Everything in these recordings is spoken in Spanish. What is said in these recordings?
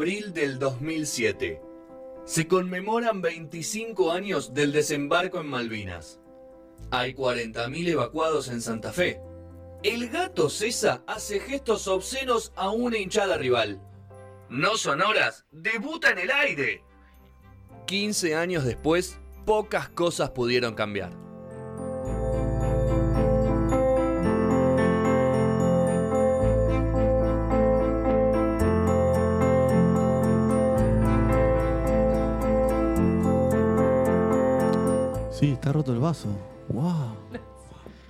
abril del 2007. Se conmemoran 25 años del desembarco en Malvinas. Hay 40.000 evacuados en Santa Fe. El gato César hace gestos obscenos a una hinchada rival. No Sonoras debuta en el aire. 15 años después, pocas cosas pudieron cambiar. Sí, está roto el vaso. ¡Wow!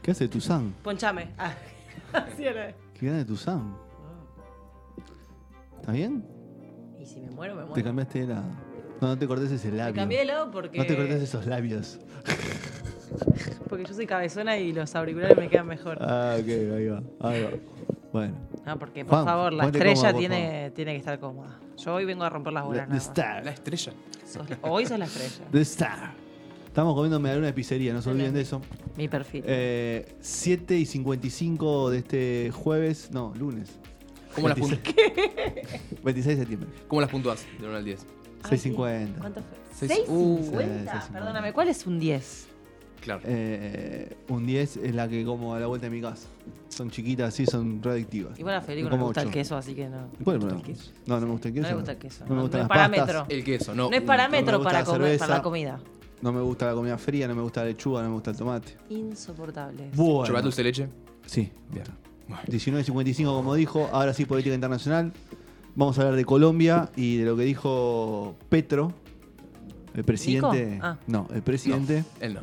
¿Qué hace Tuzán? Ponchame. Ah, así era. ¿Qué gana de Tuzán? ¿Está bien? Y si me muero, me Te muero. cambiaste de lado. No, no te cortes ese Me labio. cambié de lado porque, No te cortes esos labios. porque yo soy cabezona y los auriculares me quedan mejor. Ah, ok, ahí va. Ahí va. Bueno. No, porque por Juan, favor, la estrella cómoda, tiene, tiene que estar cómoda. Yo hoy vengo a romper las The, bolas. the más. Star. La estrella. Sos- hoy sos la estrella. The Star. Estamos comiendo medallona de pizzería, no se olviden de eso. Mi perfil. Eh, 7 y 55 de este jueves, no, lunes. ¿Cómo las, 26, puntu- 26 de septiembre. ¿Cómo las puntúas del 1 al 10? Ay, 6.50. ¿Cuánto fue? Seis- uh, 6.50. sí, seis Perdóname, ¿cuál es un 10? Claro. Eh, un 10 es la que como a la vuelta de mi casa. Son chiquitas así, son radictivas. Igual a Federico no le gusta el ocho. queso, así que no. ¿Cuál es el ¿No le problema? gusta el queso? No, no me gusta el queso. No le gusta el queso. No me gustan es las pastas. parámetro. El queso, no. No es parámetro no me gusta para, la comer, para la comida. No me gusta la comida fría, no me gusta la lechuga, no me gusta el tomate. Insoportable. Bueno. ¿Chocolate dulce de leche? Sí. Bien. 19.55 como dijo, ahora sí política internacional. Vamos a hablar de Colombia y de lo que dijo Petro, el presidente. Ah. No, el presidente. Él no.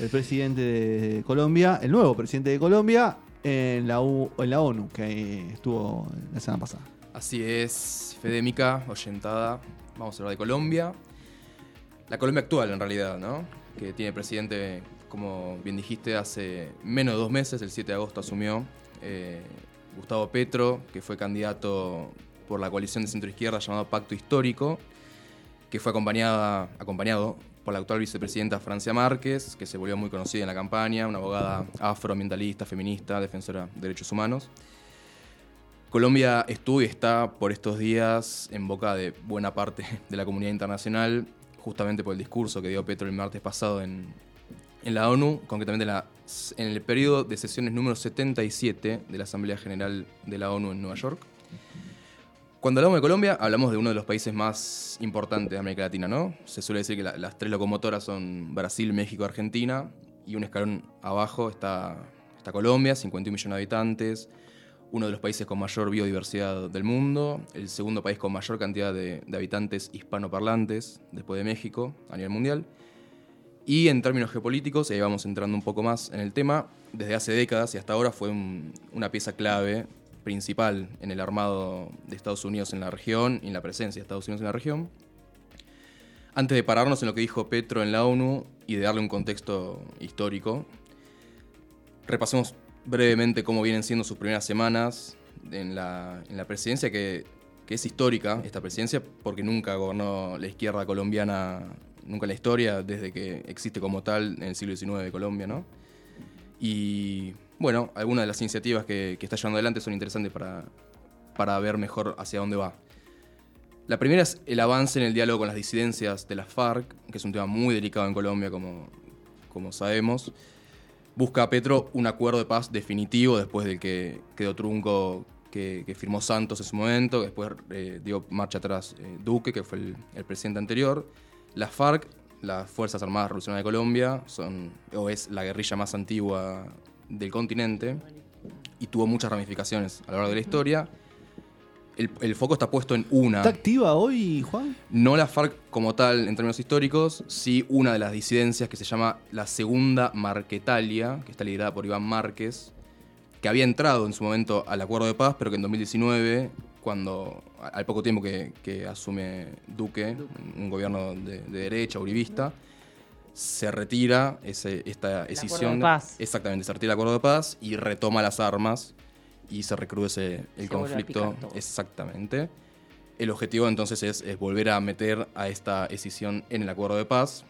El presidente de Colombia, el nuevo presidente de Colombia en la, U- en la ONU, que estuvo la semana pasada. Así es, Fedémica, oyentada. Vamos a hablar de Colombia. La Colombia actual, en realidad, ¿no? Que tiene presidente, como bien dijiste, hace menos de dos meses, el 7 de agosto asumió eh, Gustavo Petro, que fue candidato por la coalición de centro-izquierda llamado Pacto Histórico, que fue acompañada, acompañado por la actual vicepresidenta Francia Márquez, que se volvió muy conocida en la campaña, una abogada afroambientalista, feminista, defensora de derechos humanos. Colombia estuvo y está por estos días en boca de buena parte de la comunidad internacional, justamente por el discurso que dio Petro el martes pasado en, en la ONU, concretamente en, la- en el periodo de sesiones número 77 de la Asamblea General de la ONU en Nueva York. Cuando hablamos de Colombia, hablamos de uno de los países más importantes de América Latina, ¿no? Se suele decir que la- las tres locomotoras son Brasil, México, Argentina, y un escalón abajo está, está Colombia, 51 millones de habitantes, uno de los países con mayor biodiversidad del mundo, el segundo país con mayor cantidad de, de habitantes hispanoparlantes después de México a nivel mundial. Y en términos geopolíticos, y ahí vamos entrando un poco más en el tema, desde hace décadas y hasta ahora fue un- una pieza clave, principal en el armado de Estados Unidos en la región y en la presencia de Estados Unidos en la región. Antes de pararnos en lo que dijo Petro en la ONU y de darle un contexto histórico, repasemos brevemente cómo vienen siendo sus primeras semanas en la, en la presidencia, que, que es histórica esta presidencia, porque nunca gobernó la izquierda colombiana, nunca la historia, desde que existe como tal en el siglo XIX de Colombia, ¿no? Y bueno, algunas de las iniciativas que, que está llevando adelante son interesantes para, para ver mejor hacia dónde va. La primera es el avance en el diálogo con las disidencias de las FARC, que es un tema muy delicado en Colombia, como, como sabemos. Busca Petro un acuerdo de paz definitivo después del que quedó trunco que, que firmó Santos en su momento, después eh, dio marcha atrás eh, Duque, que fue el, el presidente anterior. Las FARC, las Fuerzas Armadas Revolucionarias de Colombia, son, o es la guerrilla más antigua del continente y tuvo muchas ramificaciones a lo largo de la historia. El, el foco está puesto en una. ¿Está activa hoy, Juan? No la FARC como tal en términos históricos, sí una de las disidencias que se llama la Segunda Marquetalia, que está liderada por Iván Márquez, que había entrado en su momento al acuerdo de paz, pero que en 2019, cuando al poco tiempo que, que asume Duque, un gobierno de, de derecha, uribista, se retira ese- esta decisión. de paz. Exactamente, se retira el acuerdo de paz y retoma las armas y se recrudece el Se conflicto. Exactamente. El objetivo entonces es, es volver a meter a esta decisión en el acuerdo de paz.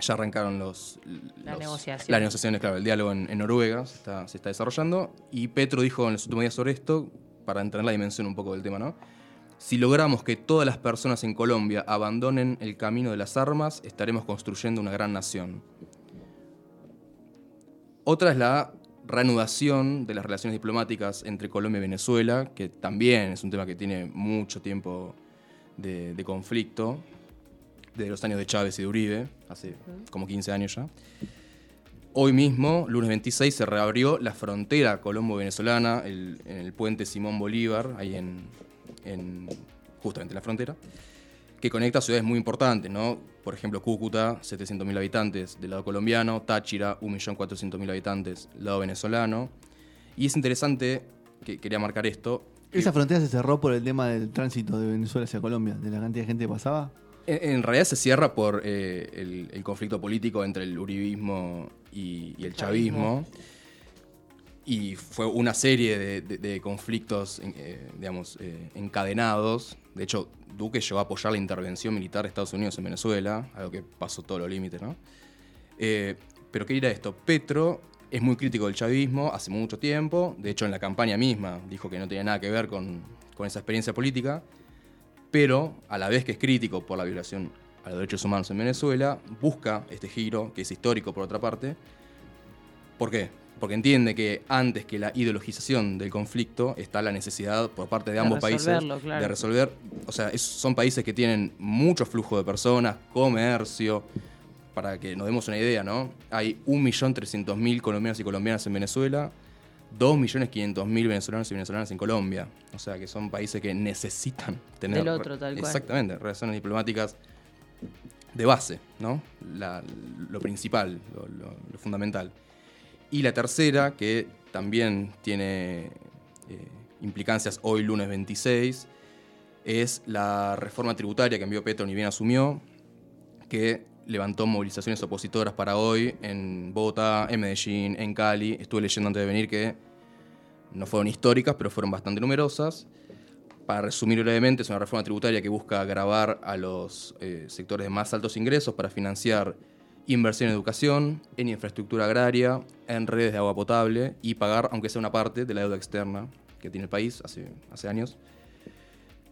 Ya arrancaron los, La los- negociación. Las negociaciones, claro, el diálogo en, en Noruega se está, se está desarrollando. Y Petro dijo en los últimos días sobre esto, para entender la dimensión un poco del tema, ¿no? Si logramos que todas las personas en Colombia abandonen el camino de las armas, estaremos construyendo una gran nación. Otra es la reanudación de las relaciones diplomáticas entre Colombia y Venezuela, que también es un tema que tiene mucho tiempo de, de conflicto, de los años de Chávez y de Uribe, hace como 15 años ya. Hoy mismo, lunes 26, se reabrió la frontera colombo-venezolana el- en el puente Simón Bolívar, ahí en, en- justamente en la frontera, que conecta ciudades muy importantes, ¿no? Por ejemplo, Cúcuta, 700.000 habitantes del lado colombiano, Táchira, 1.400.000 habitantes del lado venezolano. Y es interesante, que quería marcar esto, que- Esa frontera se cerró por el tema del tránsito de Venezuela hacia Colombia, de la cantidad de gente que pasaba. En, en realidad se cierra por eh, el, el conflicto político entre el uribismo y, y el chavismo. Y fue una serie de, de- de conflictos, eh, digamos, eh, encadenados. De hecho, Duque llegó a apoyar la intervención militar de Estados Unidos en Venezuela, algo que pasó todos los límites, ¿no? Eh, pero ¿qué dirá esto? Petro es muy crítico del chavismo hace mucho tiempo. De hecho, en la campaña misma dijo que no tenía nada que ver con, con esa experiencia política pero a la vez que es crítico por la violación a los derechos humanos en Venezuela, busca este giro, que es histórico por otra parte. ¿Por qué? Porque entiende que antes que la ideologización del conflicto está la necesidad por parte de De ambos países claro. de resolver, o sea, es- son países que tienen mucho flujo de personas, comercio, para que nos demos una idea, ¿no? Hay 1.300.000 colombianos y colombianas en Venezuela, 2.500.000 venezolanos y venezolanas en Colombia. O sea, que son países que necesitan tener... Del otro, tal cual. Exactamente, relaciones diplomáticas de base, ¿no? La- lo principal, lo, lo- lo fundamental. Y la tercera, que también tiene eh, implicancias hoy lunes 26, es la reforma tributaria que envió Petro ni bien asumió, que levantó movilizaciones opositoras para hoy en Bogotá, en Medellín, en Cali. Estuve leyendo antes de venir que no fueron históricas, pero fueron bastante numerosas. Para resumir brevemente, es una reforma tributaria que busca agravar a los eh, sectores de más altos ingresos para financiar inversión en educación, en infraestructura agraria, en redes de agua potable y pagar, aunque sea una parte, de la deuda externa que tiene el país hace, hace años.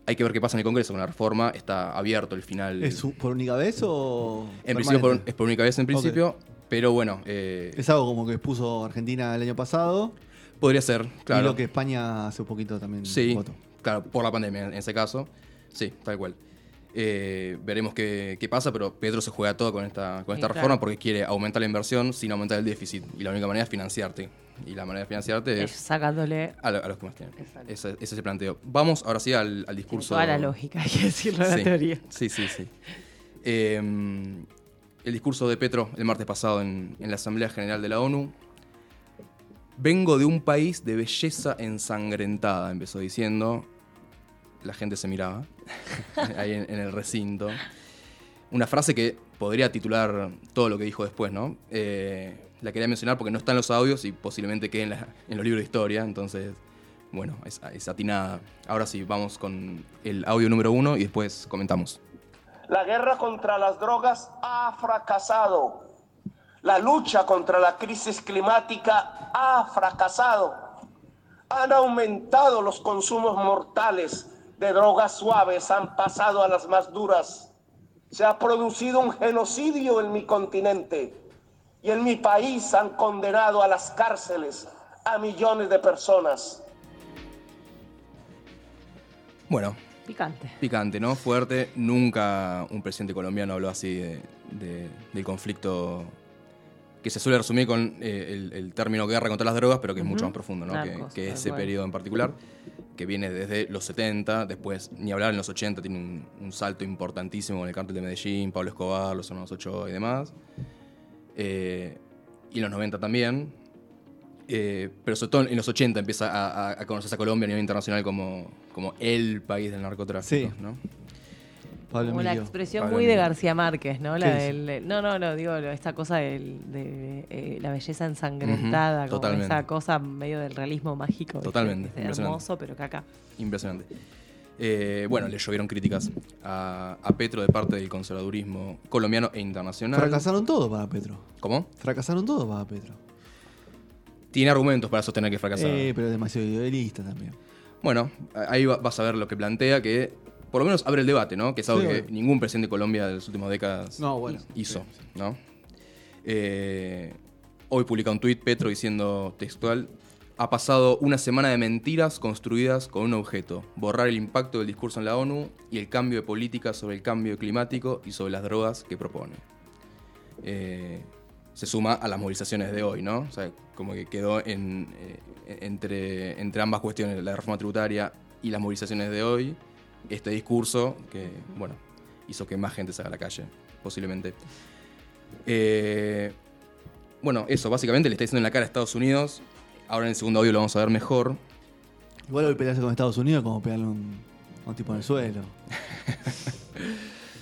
Hay que ver qué pasa en el Congreso con la reforma. Está abierto el final. ¿Es por única vez o.? en principio por- es por única vez en principio, pero bueno, eh, Es algo como que expuso Argentina el año pasado podría ser, claro. y lo que España hace un poquito también Sí, votó. claro, por la pandemia en ese caso. Sí, tal cual. Eh, veremos qué, qué pasa, pero Pedro se juega todo con esta, con Sí, esta claro. reforma porque quiere aumentar la inversión sin aumentar el déficit. Y la única manera es financiarte. Y la manera de financiarte Es es sacándole a, lo- a los que más tienen. Exacto. Ese, ese es el planteo. Vamos ahora sí al, al discurso. toda la lógica, hay que decirlo, la Sí, teoría. Sí, sí, sí. Eh, el discurso de Petro el martes pasado en, en la Asamblea General de la ONU. Vengo de un país de belleza ensangrentada, empezó diciendo. La gente se miraba ahí en, el recinto. Una frase que podría titular todo lo que dijo después, ¿no? Eh, la quería mencionar porque no está en los audios y posiblemente quede en, la- los libros de historia, entonces, bueno, es, es atinada. Ahora sí, vamos con el audio número uno y después comentamos. La guerra contra las drogas ha fracasado. La lucha contra la crisis climática ha fracasado. Han aumentado los consumos mortales de drogas suaves, han pasado a las más duras. Se ha producido un genocidio en mi continente y en mi país han condenado a las cárceles a millones de personas. Bueno, Picante. picante, ¿no? Fuerte. Nunca un presidente colombiano habló así de- de- del conflicto que se suele resumir con eh, el, el término guerra contra las drogas, pero que es mucho más profundo, ¿no? Que- Narcos, que, tal ese cual. periodo en particular, que viene desde los 70, después, ni hablar en los 80, tiene un, un salto importantísimo con el cártel de Medellín, Pablo Escobar, los hermanos Ochoa y demás. Eh, y en los 90 también. Eh, pero sobre todo en los 80 empieza a, a- a conocerse a Colombia a nivel internacional como, como el país del narcotráfico, Sí. ¿no? Pablo Como la Emilio. expresión Pablo muy de. García Márquez, ¿no? La del, no, no, no, digo, esta cosa del- de, eh, la belleza ensangrentada, Ujú, como totalmente. esa cosa medio del realismo mágico. Totalmente, hermoso, pero que acá. Impresionante. Eh, bueno, le llovieron críticas a, a Petro de parte del conservadurismo colombiano e internacional. Fracasaron todo para Petro. ¿Cómo? Fracasaron todo para Petro. Tiene argumentos para sostener que fracasó. Eh, pero es demasiado idealista también. Bueno, ahí va- vas a ver lo que plantea, que por lo menos abre el debate, ¿no? Que es algo Sí, que ningún presidente de Colombia de las últimas décadas No, bueno. hizo, ¿no? Eh, hoy publica un tuit Petro diciendo textual, ha pasado una semana de mentiras construidas con un objeto, borrar el impacto del discurso en la ONU y el cambio de política sobre el cambio climático y sobre las drogas que propone. Eh, se suma a las movilizaciones de hoy, ¿no? O sea, como que quedó en, eh, entre, entre ambas cuestiones, la reforma tributaria y las movilizaciones de hoy, este discurso que, bueno, hizo que más gente salga a la calle, posiblemente. Eh, bueno, eso, básicamente le está diciendo en la cara a Estados Unidos. Ahora en el segundo audio lo vamos a ver mejor. Igual hoy pelearse con Estados Unidos es como pegarle a un, un tipo en el suelo.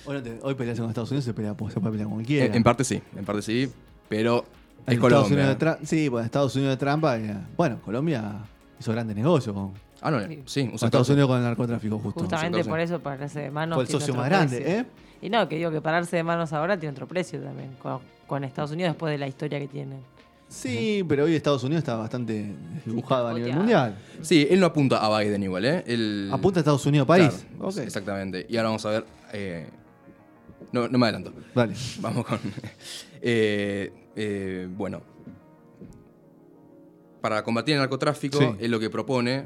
hoy, no te- hoy pelearse con Estados Unidos se, pelea, se puede pelear con cualquiera. En, en parte sí, en parte sí, pero es Estados Unidos de Colombia. Sí, bueno, Estados Unidos de trampa. bueno, Colombia hizo grandes negocios con, Ah, no, Sí. sí, un Estados Unidos con el narcotráfico, justo. Justamente por eso pararse de manos. Fue el socio más grande, precio. ¿eh? Y no, que digo que pararse de manos ahora tiene otro precio también, con, con Estados Unidos después de la historia que tienen. Sí, pero hoy Estados Unidos está bastante dibujado a nivel mundial. Sí, él no apunta a Biden igual, ¿eh? Él- Apunta a Estados Unidos. Claro, Ok. Exactamente. Y ahora vamos a ver. eh, no, no me adelanto. Dale. Vamos con. eh, eh, bueno. Para combatir el narcotráfico, Sí. él lo que propone,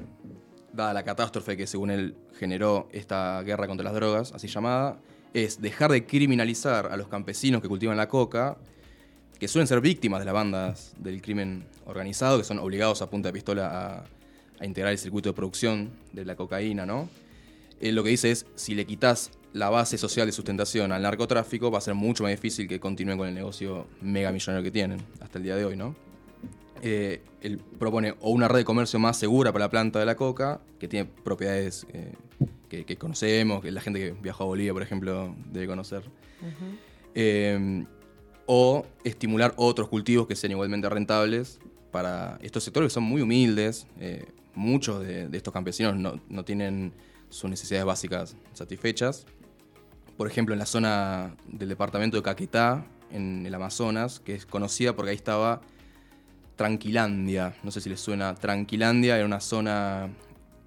dada la catástrofe que según él generó esta guerra contra las drogas, así llamada, es dejar de criminalizar a los campesinos que cultivan la coca, que suelen ser víctimas de las bandas del crimen organizado, que son obligados a punta de pistola a, integrar el circuito de producción de la cocaína, ¿no? Él lo que dice es, si le quitas la base social de sustentación al narcotráfico, va a ser mucho más difícil que continúen con el negocio mega millonario que tienen hasta el día de hoy, ¿no? Eh, él propone o una red de comercio más segura para la planta de la coca, que tiene propiedades eh, que, que conocemos, que la gente que viajó a Bolivia, por ejemplo, debe conocer. Eh, o estimular otros cultivos que sean igualmente rentables para estos sectores que son muy humildes. muchos de, de estos campesinos no, no tienen sus necesidades básicas satisfechas. Por ejemplo, en la zona del departamento de Caquetá, en el Amazonas, que es conocida porque ahí estaba Tranquilandia. No sé si les suena. Tranquilandia era una zona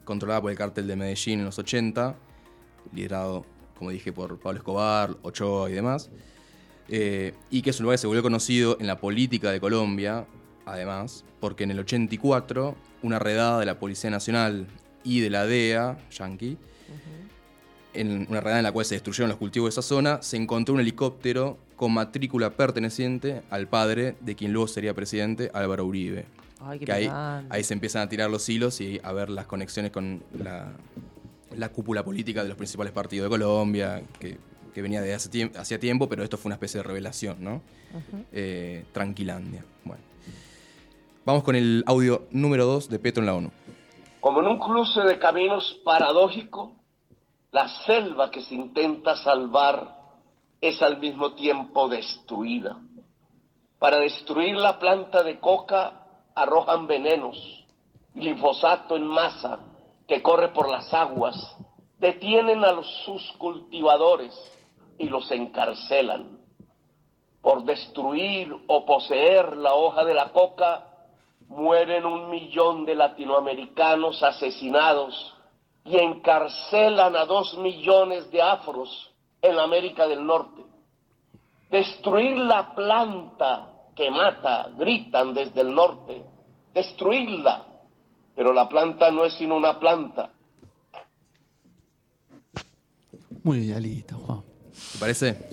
controlada por el cártel de Medellín en los 80, liderado, como dije, por Pablo Escobar, Ochoa y demás. Eh, y que es un lugar que se volvió conocido en la política de Colombia, además, porque en el 84 una redada de la Policía Nacional y de la DEA, Yankee, en una redada en la cual se destruyeron los cultivos de esa zona, se encontró un helicóptero con matrícula perteneciente al padre de quien luego sería presidente, Álvaro Uribe. Ay, qué Que ahí, ahí se empiezan a tirar los hilos y a ver las conexiones con la, la cúpula política de los principales partidos de Colombia, que, que venía de hace tiemp- hacía tiempo, pero esto fue una especie de revelación, ¿no? Eh, Tranquilandia. Bueno. Vamos con el audio número 2 de Petro en la ONU. Como en un cruce de caminos paradójico, la selva que se intenta salvar es al mismo tiempo destruida. Para destruir la planta de coca arrojan venenos, glifosato en masa que corre por las aguas, detienen a los, sus cultivadores y los encarcelan. Por destruir o poseer la hoja de la coca, mueren un millón de latinoamericanos asesinados y encarcelan a dos millones de afros en la América del Norte. Destruir la planta que mata, gritan desde el norte, destruirla. Pero la planta no es sino una planta. Muy idealista, Juan. ¿Te parece?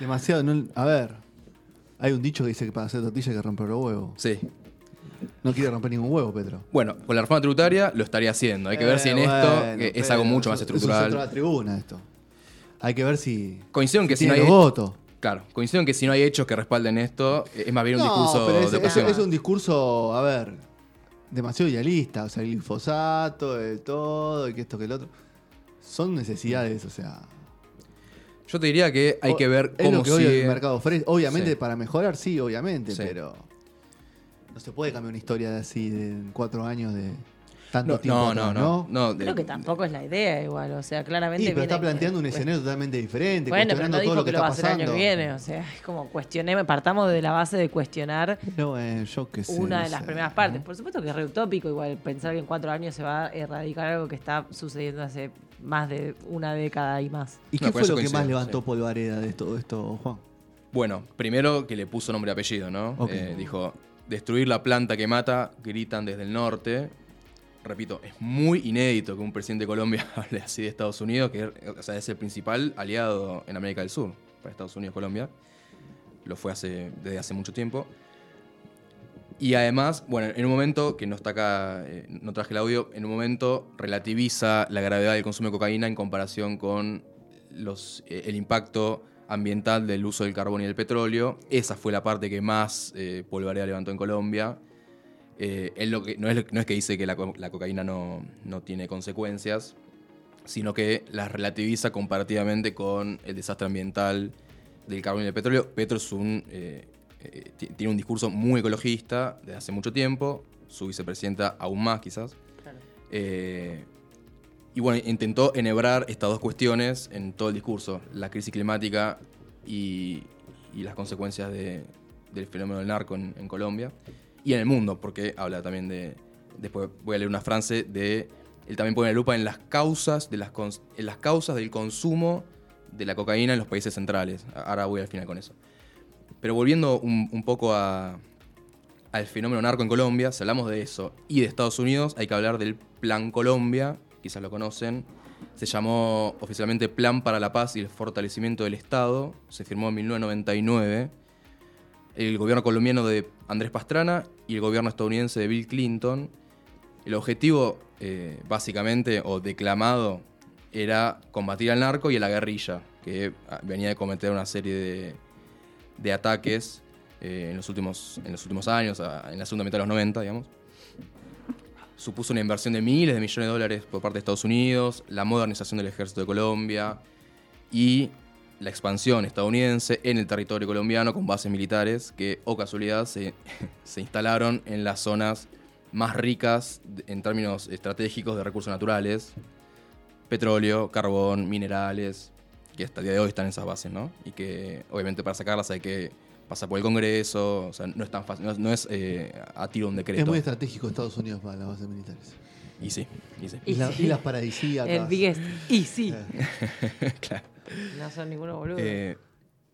Demasiado. no- a ver, hay un dicho que dice que para hacer tortilla hay que romper los huevos. Sí. No quiere romper ningún huevo, Petro. Bueno, con la reforma tributaria lo estaría haciendo. Hay que ver si en Eh, esto que es algo mucho más Es estructural. la tribuna esto. Hay que ver si. Coincido en que si no hay los votos. Claro, coincido en que si no hay hechos que respalden esto, es más bien un discurso pero es, de es- es un discurso, a ver, demasiado idealista. O sea, el glifosato, el todo, y que esto, que el otro. Son necesidades, o sea. Yo te diría que hay que ver es cómo lo que hoy sigue. el mercado ofrece. Obviamente, Sí. para mejorar, sí, obviamente, Sí. pero. No se puede cambiar una historia de así de cuatro años de. tanto No, tiempo no, atrás, no, no, no, de- Creo que tampoco es la idea igual, o sea, claramente... Sí, pero está planteando un pues- escenario totalmente diferente, Bueno, pero cuestionando no todo dijo lo que, que, lo va a hacer el año que viene, o sea, es como cuestionemos, partamos de la base de cuestionar Pero bueno, yo qué sé. una no de las sé, primeras ¿no? partes. Por supuesto que es re utópico igual pensar que en cuatro años se va a erradicar algo que está sucediendo hace más de una década y más. ¿Y No, qué fue eso lo que más levantó sí. Polvareda de todo esto, Juan? Bueno, primero que le puso nombre y apellido, ¿no? Ok. Eh, dijo, destruir la planta que mata, gritan desde el norte. Repito, es muy inédito que un presidente de Colombia hable así de Estados Unidos, que sea, es el principal aliado en América del Sur para Estados Unidos, Colombia. Lo fue hace, desde hace mucho tiempo. Y además, bueno, en un momento, que no está acá, eh, no traje el audio, en un momento relativiza la gravedad del consumo de cocaína en comparación con los, eh, el impacto ambiental del uso del carbón y del petróleo. Esa fue la parte que más eh, Polvareda levantó en Colombia. Eh, él lo que, no, es, lo- no es que dice que la, co- la cocaína no, no tiene consecuencias, sino que las relativiza comparativamente con el desastre ambiental del carbón y del petróleo. Petro es un, eh, eh, ti- tiene un discurso muy ecologista desde hace mucho tiempo, su vicepresidenta aún más quizás. Y bueno, intentó enhebrar estas dos cuestiones en todo el discurso, la crisis climática y, las consecuencias de- del fenómeno del narco en, Colombia y en el mundo, porque habla también de, después voy a leer una frase de, él también pone la lupa en las causas, de las, en las causas del consumo de la cocaína en los países centrales. Ahora voy al final con eso. Pero volviendo un, poco al fenómeno narco en Colombia, si hablamos de eso y de Estados Unidos, hay que hablar del Plan Colombia, quizás lo conocen. Se llamó oficialmente Plan para la Paz y el Fortalecimiento del Estado. Se firmó en 1999. El gobierno colombiano de Andrés Pastrana y el gobierno estadounidense de Bill Clinton. El objetivo, eh, básicamente, o declamado, era combatir al narco y a la guerrilla, que ah, venía de cometer una serie de, ataques eh, en, los últimos, en los últimos años, a- en la segunda mitad de los 90, digamos. Supuso una inversión de miles de millones de dólares por parte de Estados Unidos, la modernización del ejército de Colombia y la expansión estadounidense en el territorio colombiano con bases militares que, o casualidad, se, se instalaron en las zonas más ricas en términos estratégicos de recursos naturales, petróleo, carbón, minerales, que hasta el día de hoy están en esas bases, ¿no? Y que obviamente para sacarlas hay que pasar por el Congreso, o sea, no es tan fácil, no es, no es, eh, a tiro un decreto. Es muy estratégico Estados Unidos para las bases militares. y sí, y sí. Y. Islas paradisíacas. El biggest. Y sí. claro. No son ninguno boludo. Eh,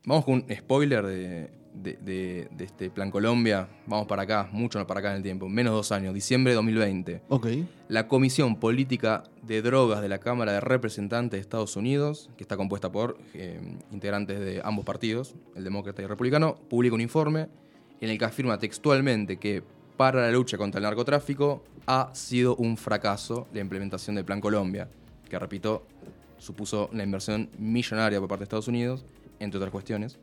vamos con un spoiler de, de- de- de este Plan Colombia. Vamos para acá, mucho para acá en el tiempo. Menos dos años, diciembre de 2020. Ok. La Comisión Política de Drogas de la Cámara de Representantes de Estados Unidos, que está compuesta por eh, integrantes de ambos partidos, el demócrata y el republicano, publica un informe en el que afirma textualmente que para la lucha contra el narcotráfico ha sido un fracaso la implementación del Plan Colombia, que repito, supuso una inversión millonaria por parte de Estados Unidos, entre otras cuestiones.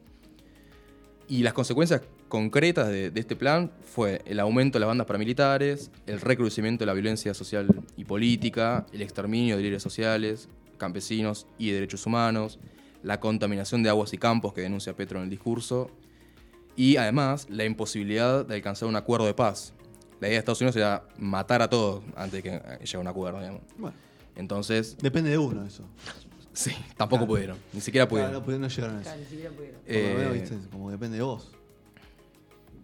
Y las consecuencias concretas de, de este plan fue el aumento de las bandas paramilitares, el recrudecimiento de la violencia social y política, el exterminio de líderes sociales, campesinos y de derechos humanos, la contaminación de aguas y campos que denuncia Petro en el discurso, y además la imposibilidad de alcanzar un acuerdo de paz. La idea de Estados Unidos era matar a todos antes de que llegue a un acuerdo, digamos. Bueno, Entonces, depende de uno eso. Sí, tampoco pudieron, ni siquiera Claro, pudieron. no, pudieron- no llegaron a eso. Claro, ni siquiera pudieron. Por lo Eh, menos, viste, como depende de vos.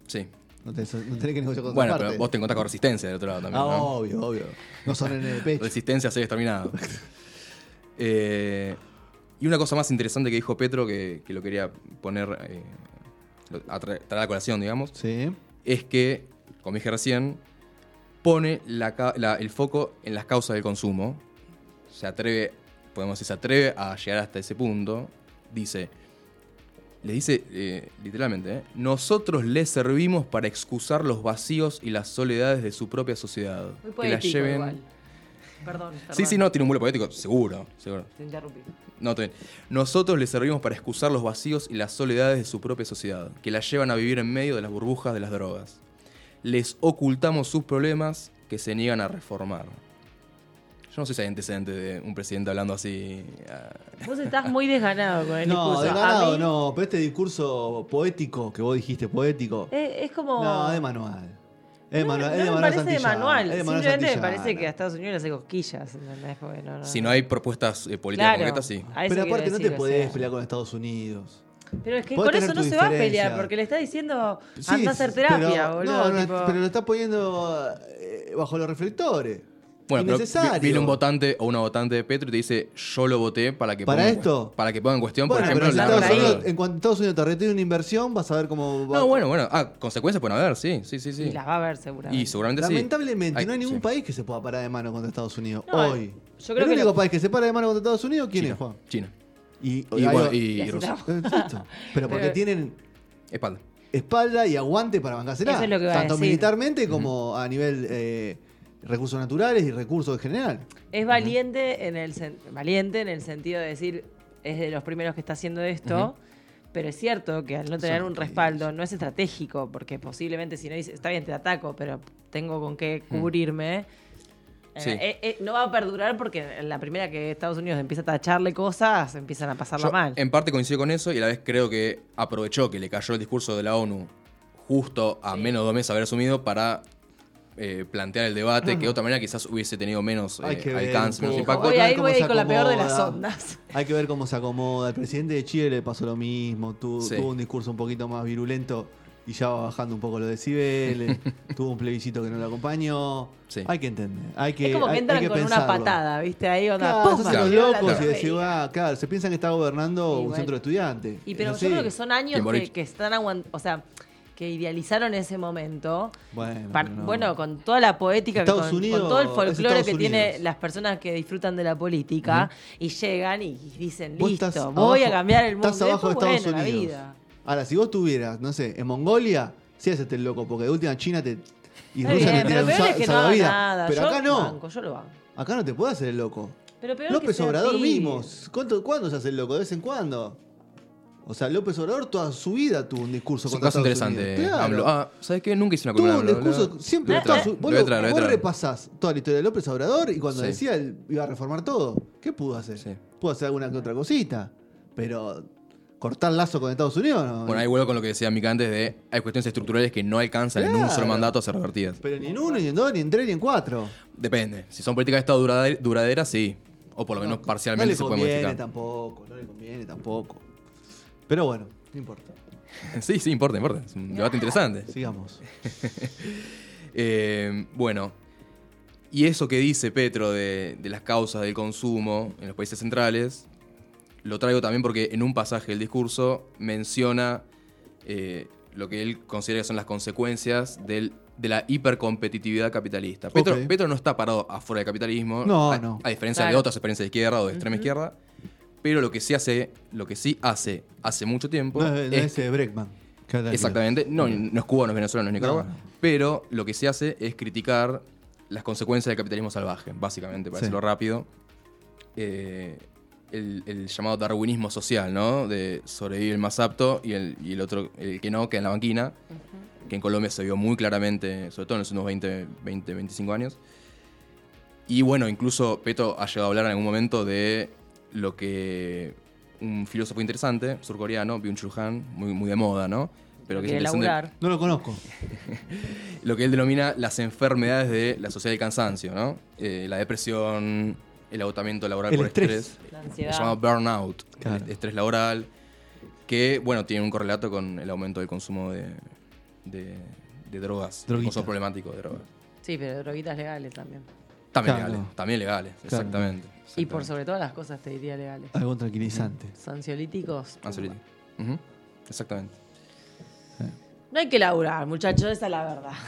sí. No tenés, no tenés que negociar con Bueno, pero parte. vos te encontrás con resistencia del otro lado también. Ah, ¿no? obvio, obvio. No son en el pecho. Resistencia a ser exterminado. Eh, y una cosa más interesante que dijo Petro, que, que lo quería poner, eh, a tra- traer a la colación, digamos, Sí. es que, como dije recién, pone la ca- la- el foco en las causas del consumo. Se atreve, podemos decir, se atreve a llegar hasta ese punto. Dice, le dice eh, literalmente, ¿eh? nosotros les servimos para excusar los vacíos y las soledades de su propia sociedad. Muy que la poético lleven... igual. Perdón, Sí, sí, no, tiene un vuelo poético, seguro, seguro. Te interrumpí. No, está bien. Nosotros les servimos para excusar los vacíos y las soledades de su propia sociedad, que la llevan a vivir en medio de las burbujas de las drogas. Les ocultamos sus problemas que se niegan a reformar. Yo no sé si hay antecedentes de un presidente hablando así. ah, Vos estás muy desganado con el No, discurso. de A ganado mí, no, pero este discurso poético que vos dijiste poético. Es, es como. No, de manual. Es de No, manual, no es de me manual parece de manual. es de manual Simplemente me parece que a Estados Unidos le hace cosquillas. no, no- Si no hay propuestas eh, políticas Claro, concretas, sí. Pero aparte no te o podés sea. pelear con Estados Unidos. Pero es que Podés con eso no se va a pelear, porque le está diciendo Sí, anda a hacer terapia, pero, boludo. No, no, tipo- pero lo está poniendo eh, bajo los reflectores. Bueno, pero Innecesario. viene un votante o una votante de Petro y te dice, yo lo voté para que ¿Para ponga en esto? para que ponga en cuestión, Bueno, por pero ejemplo, si la Estados. Unidos- en cuanto Estados Unidos te retiene una inversión, vas a ver cómo va. No, bueno, bueno. Ah, consecuencias pueden haber, sí, sí, sí, sí. Y las va a ver seguramente. Y seguramente sí. Lamentablemente, no hay ningún sí. país que se pueda parar de mano contra Estados Unidos No, hoy. yo creo el que único lo- país que se para de mano contra Estados Unidos, ¿quién China. es, Juan? China. Y, Y, ahí bueno, va- y Y así Rusia. Pero porque Pero- tienen Espalda. espalda y aguante para bancársela. Eso es lo que iba a Tanto decir. militarmente como a nivel eh, recursos naturales y recursos en general. Es valiente en el sen- valiente en el sentido de decir es de los primeros que está haciendo esto, pero es cierto que al no tener Son un respaldo no es estratégico, porque posiblemente si no dice, está bien, te ataco, pero tengo con qué cubrirme. eh, Sí. eh, eh, no va a perdurar porque en la primera que Estados Unidos empieza a tacharle cosas, empiezan a pasarla Yo mal. en parte coincido con eso y a la vez creo que aprovechó que le cayó el discurso de la ONU justo a menos de dos meses haber asumido para eh, plantear el debate que de otra manera quizás hubiese tenido menos Hay eh, que ver alcance, menos impacto. Ahí, que ver voy cómo ahí se con la peor de las acomoda. ondas. Hay que ver cómo se acomoda. El presidente de Chile le pasó lo mismo. tu- Sí. Tuvo un discurso un poquito más virulento y ya va bajando un poco los decibeles. tuvo un plebiscito que no lo acompañó. Sí. Hay que entender. Hay que, es como que hay- entran hay que con una pensarlo. patada, ¿viste? Ahí onda, Claro, ¡pum! los locos y decís, ah, claro, se piensan que está gobernando Y un bueno. centro de estudiantes. Y pero yo creo que son años que, que están aguantando, o sea, que idealizaron ese momento. Bueno, Par- pero no. Bueno, con toda la poética, que- con, Unidos con todo el folclore que tiene Unidos. las personas que disfrutan de la política y llegan y dicen, listo, voy a cambiar el mundo. Estás abajo de Estados bueno, Unidos. la vida. Ahora, si vos tuvieras, no sé, en Mongolia, sí haces el loco, porque de última China te. Y Está Rusia bien, te pero tiran sa- es que no nada. Pero Yo acá no. banco, yo lo banco. Acá no te puedes hacer el loco. Pero peor que López sea Obrador mismo. ¿Cuánto, ¿Cuándo se hace el loco? ¿De vez en cuando? O sea, López Obrador toda su vida tuvo un discurso Es un contra caso Estados interesante. Unidos. Claro. AMLO. Ah, ¿sabes qué? Nunca hice una Tuvo columna. un de AMLO, discurso siempre. lo voy a toda traer, su- vos lo voy a lo- traer, lo voy a vos traer. repasás toda la historia de López Obrador y cuando Sí. decía él iba a reformar todo, ¿qué pudo hacer? Sí. Pudo hacer alguna que otra cosita. Pero cortar lazo con Estados Unidos no. Bueno, ahí vuelvo con lo que decía Mica antes de hay cuestiones estructurales que no alcanzan en un Claro. solo mandato a ser revertidas. Pero ni en uno, ni en dos, ni en tres, ni en cuatro. Depende. Si son políticas de Estado durade- duraderas, sí. O por lo menos parcialmente no le se puede conviene modificar. tampoco, no le conviene tampoco. Pero bueno, no importa. Sí, sí, importa, importa. Es un debate interesante. Sigamos. Eh, bueno, y eso que dice Petro de, de las causas del consumo en los países centrales, lo traigo también porque en un pasaje del discurso menciona eh, lo que él considera que son las consecuencias del- de la hipercompetitividad capitalista. Petro. Petro no está parado afuera del capitalismo, No, a, no. a diferencia de otras experiencias de izquierda o de extrema izquierda, pero lo que sí hace, lo que sí hace hace mucho tiempo No es, no es es eh, Breckman. Exactamente. No, no es Cuba, no es Venezuela, no es Nicaragua. No. Pero lo que se hace es criticar las consecuencias del capitalismo salvaje, básicamente, para Sí. decirlo rápido. Eh, el, el llamado darwinismo social, ¿no? De sobrevivir el más apto y el, y el otro, el que no, queda en la banquina. Que en Colombia se vio muy claramente, sobre todo en los últimos 20, 20 25 años. Y bueno, incluso Petro ha llegado a hablar en algún momento de lo que un filósofo interesante, surcoreano, Byung-Chul Han, muy, muy de moda, ¿no? Pero que es Quiere interesante, laburar. No lo conozco. lo que él denomina las enfermedades de la sociedad del cansancio, ¿no? Eh, la depresión, el agotamiento laboral El por estrés. estrés, ansiedad. llamado burnout, Claro. el estrés laboral, que, bueno, tiene un correlato con el aumento del consumo de, de, de drogas, el consumo problemático de drogas. Sí, pero droguitas legales también. También Claro. legales, también legales, Claro. exactamente. Y por sobre todas las cosas te diría legales. Algo tranquilizante. Ansiolíticos. Ansiolítico. Ujú, Exactamente. No hay que laburar, muchachos, esa es la verdad.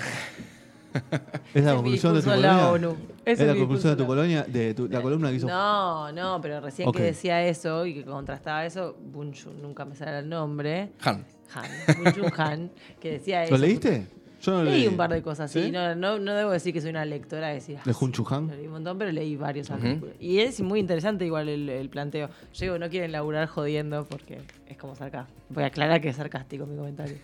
Es la conclusión de tu colonia. ONU. Es la conclusión de tu colonia, de tu- la columna que hizo. No, no, pero recién que decía eso y que contrastaba eso, Bunchu, nunca me sale el nombre, Han. Han, Bunchu Han, que decía eso. ¿Lo leíste? Yo no Leí leí. un par de cosas, sí. ¿Sí? No, no, no debo decir que soy una lectora de decir. ¿De ah, Hun sí, Chu Han? lo Leí un montón, pero leí varios artículos. Y es muy interesante igual el, el planteo. Yo digo, no quieren laburar jodiendo porque es como sarcasmo. Voy a aclarar que es sarcástico mi comentario.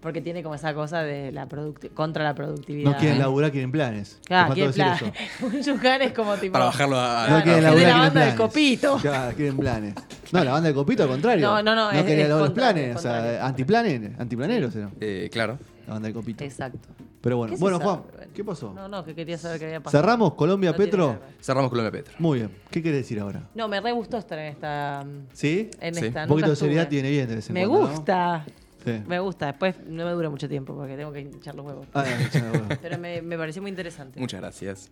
Porque tiene como esa cosa de la contra la productividad. No quieren laburar, quieren planes. Claro, quieren decir plan. eso. Bunchu Han es como tipo. Para bajarlo a... No quieren no, laburar, de la banda del. Copito. Claro, quieren planes. No, la banda del copito al contrario. No, no, no, es- quería es laburar los planes. O sea, antiplanes, antiplaneros. Eh, claro. La banda del copito. Exacto. Pero bueno, ¿Qué se bueno, sabe? Juan, ¿qué pasó? No, no, que quería saber qué había pasado. ¿Cerramos Colombia, No Petro? Cerramos Colombia Petro. Muy bien. ¿Qué querés decir ahora? No, me re gustó estar en esta. ¿Sí? En Sí. esta. Un poquito de seriedad tiene bien de vez en Me cuando, ¿no? gusta. Sí. Me gusta. Después no me dura mucho tiempo porque tengo que hinchar los huevos. Ah, ya, bueno. Pero me, me pareció muy interesante. Muchas gracias.